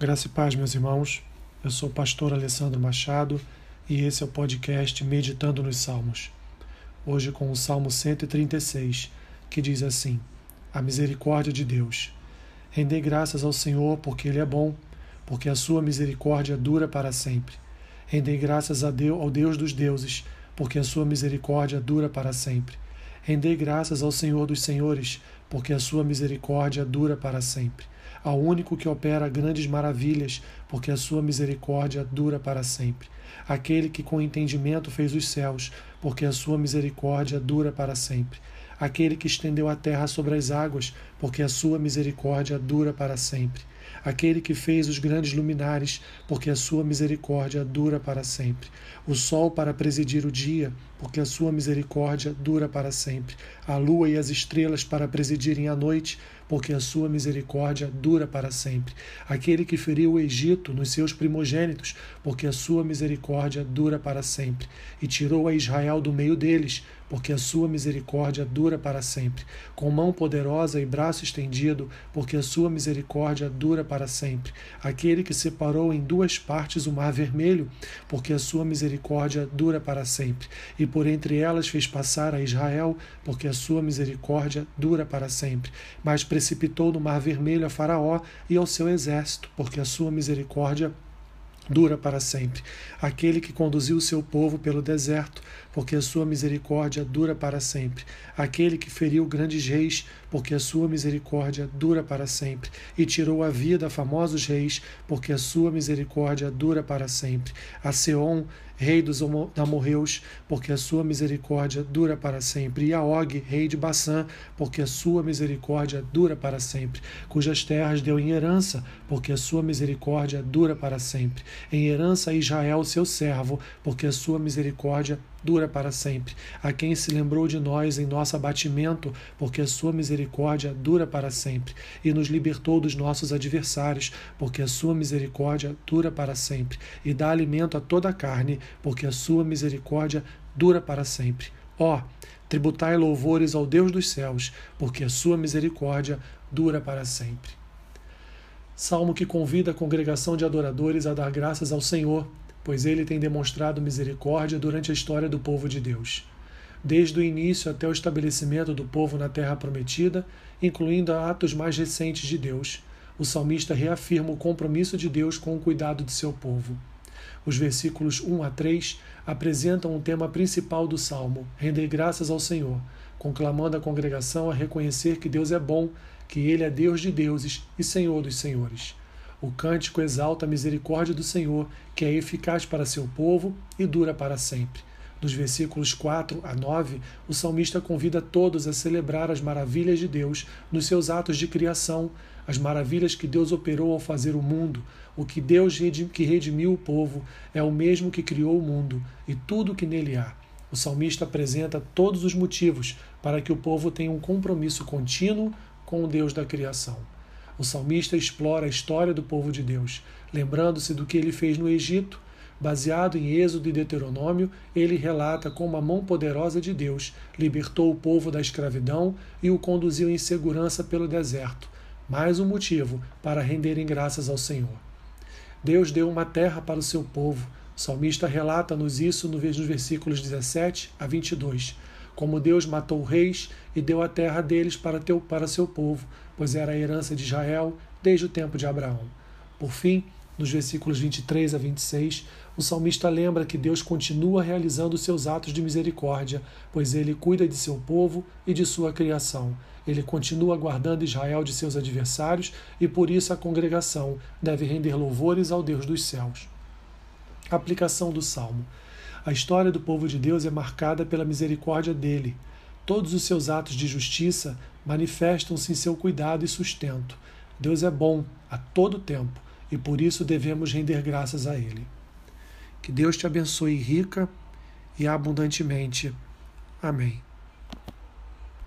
Graça e paz, meus irmãos. Eu sou o pastor Alessandro Machado e esse é o podcast Meditando nos Salmos. Hoje com o Salmo 136, que diz assim: A misericórdia de Deus. Rendei graças ao Senhor porque Ele é bom, porque a sua misericórdia dura para sempre. Rendei graças a Deus, ao Deus dos deuses, porque a sua misericórdia dura para sempre. Rendei graças ao Senhor dos senhores, porque a sua misericórdia dura para sempre ao único que opera grandes maravilhas, porque a sua misericórdia dura para sempre. Aquele que com entendimento fez os céus, porque a sua misericórdia dura para sempre. Aquele que estendeu a terra sobre as águas, porque a sua misericórdia dura para sempre. Aquele que fez os grandes luminares, porque a sua misericórdia dura para sempre. O sol para presidir o dia, porque a sua misericórdia dura para sempre. A lua e as estrelas para presidirem a noite, porque a sua misericórdia dura para sempre. Aquele que feriu o Egito nos seus primogênitos, porque a sua misericórdia dura para sempre. E tirou a Israel do meio deles, porque a sua misericórdia dura para sempre. Com mão poderosa e braço estendido, porque a sua misericórdia dura para sempre. Aquele que separou em duas partes o mar vermelho, porque a sua misericórdia dura para sempre. E por entre elas fez passar a Israel, porque a sua misericórdia dura para sempre. Mas precipitou no mar vermelho a Faraó e ao seu exército, porque a sua misericórdia dura para sempre. Aquele que conduziu o seu povo pelo deserto, porque a sua misericórdia dura para sempre. Aquele que feriu grandes reis, porque a sua misericórdia dura para sempre. E tirou a vida a famosos reis, porque a sua misericórdia dura para sempre. A Seom, rei dos amorreus, porque a sua misericórdia dura para sempre. E a Og, rei de Baçã, porque a sua misericórdia dura para sempre. Cujas terras deu em herança, porque a sua misericórdia dura para sempre. Em herança a Israel, seu servo, porque a sua misericórdia dura para sempre. A quem se lembrou de nós em nosso abatimento, porque a sua misericórdia dura para sempre, e nos libertou dos nossos adversários, porque a sua misericórdia dura para sempre, e dá alimento a toda a carne, porque a sua misericórdia dura para sempre. Ó, oh, tributai louvores ao Deus dos céus, porque a sua misericórdia dura para sempre. Salmo que convida a congregação de adoradores a dar graças ao Senhor pois ele tem demonstrado misericórdia durante a história do povo de Deus, desde o início até o estabelecimento do povo na terra prometida, incluindo atos mais recentes de Deus. O salmista reafirma o compromisso de Deus com o cuidado de seu povo. Os versículos 1 a 3 apresentam o tema principal do salmo: render graças ao Senhor, conclamando a congregação a reconhecer que Deus é bom, que Ele é Deus de deuses e Senhor dos senhores. O cântico exalta a misericórdia do Senhor, que é eficaz para seu povo e dura para sempre. Dos versículos 4 a 9, o salmista convida todos a celebrar as maravilhas de Deus nos seus atos de criação, as maravilhas que Deus operou ao fazer o mundo. O que Deus que redimiu o povo é o mesmo que criou o mundo e tudo o que nele há. O salmista apresenta todos os motivos para que o povo tenha um compromisso contínuo com o Deus da criação. O salmista explora a história do povo de Deus, lembrando-se do que ele fez no Egito. Baseado em Êxodo e Deuteronômio, ele relata como a mão poderosa de Deus libertou o povo da escravidão e o conduziu em segurança pelo deserto. Mais um motivo para renderem graças ao Senhor. Deus deu uma terra para o seu povo. O salmista relata-nos isso nos versículos 17 a 22 como Deus matou reis e deu a terra deles para, teu, para seu povo, pois era a herança de Israel desde o tempo de Abraão. Por fim, nos versículos 23 a 26, o salmista lembra que Deus continua realizando seus atos de misericórdia, pois ele cuida de seu povo e de sua criação. Ele continua guardando Israel de seus adversários e por isso a congregação deve render louvores ao Deus dos céus. Aplicação do salmo. A história do povo de Deus é marcada pela misericórdia dele. Todos os seus atos de justiça manifestam-se em seu cuidado e sustento. Deus é bom a todo tempo e por isso devemos render graças a Ele. Que Deus te abençoe rica e abundantemente. Amém.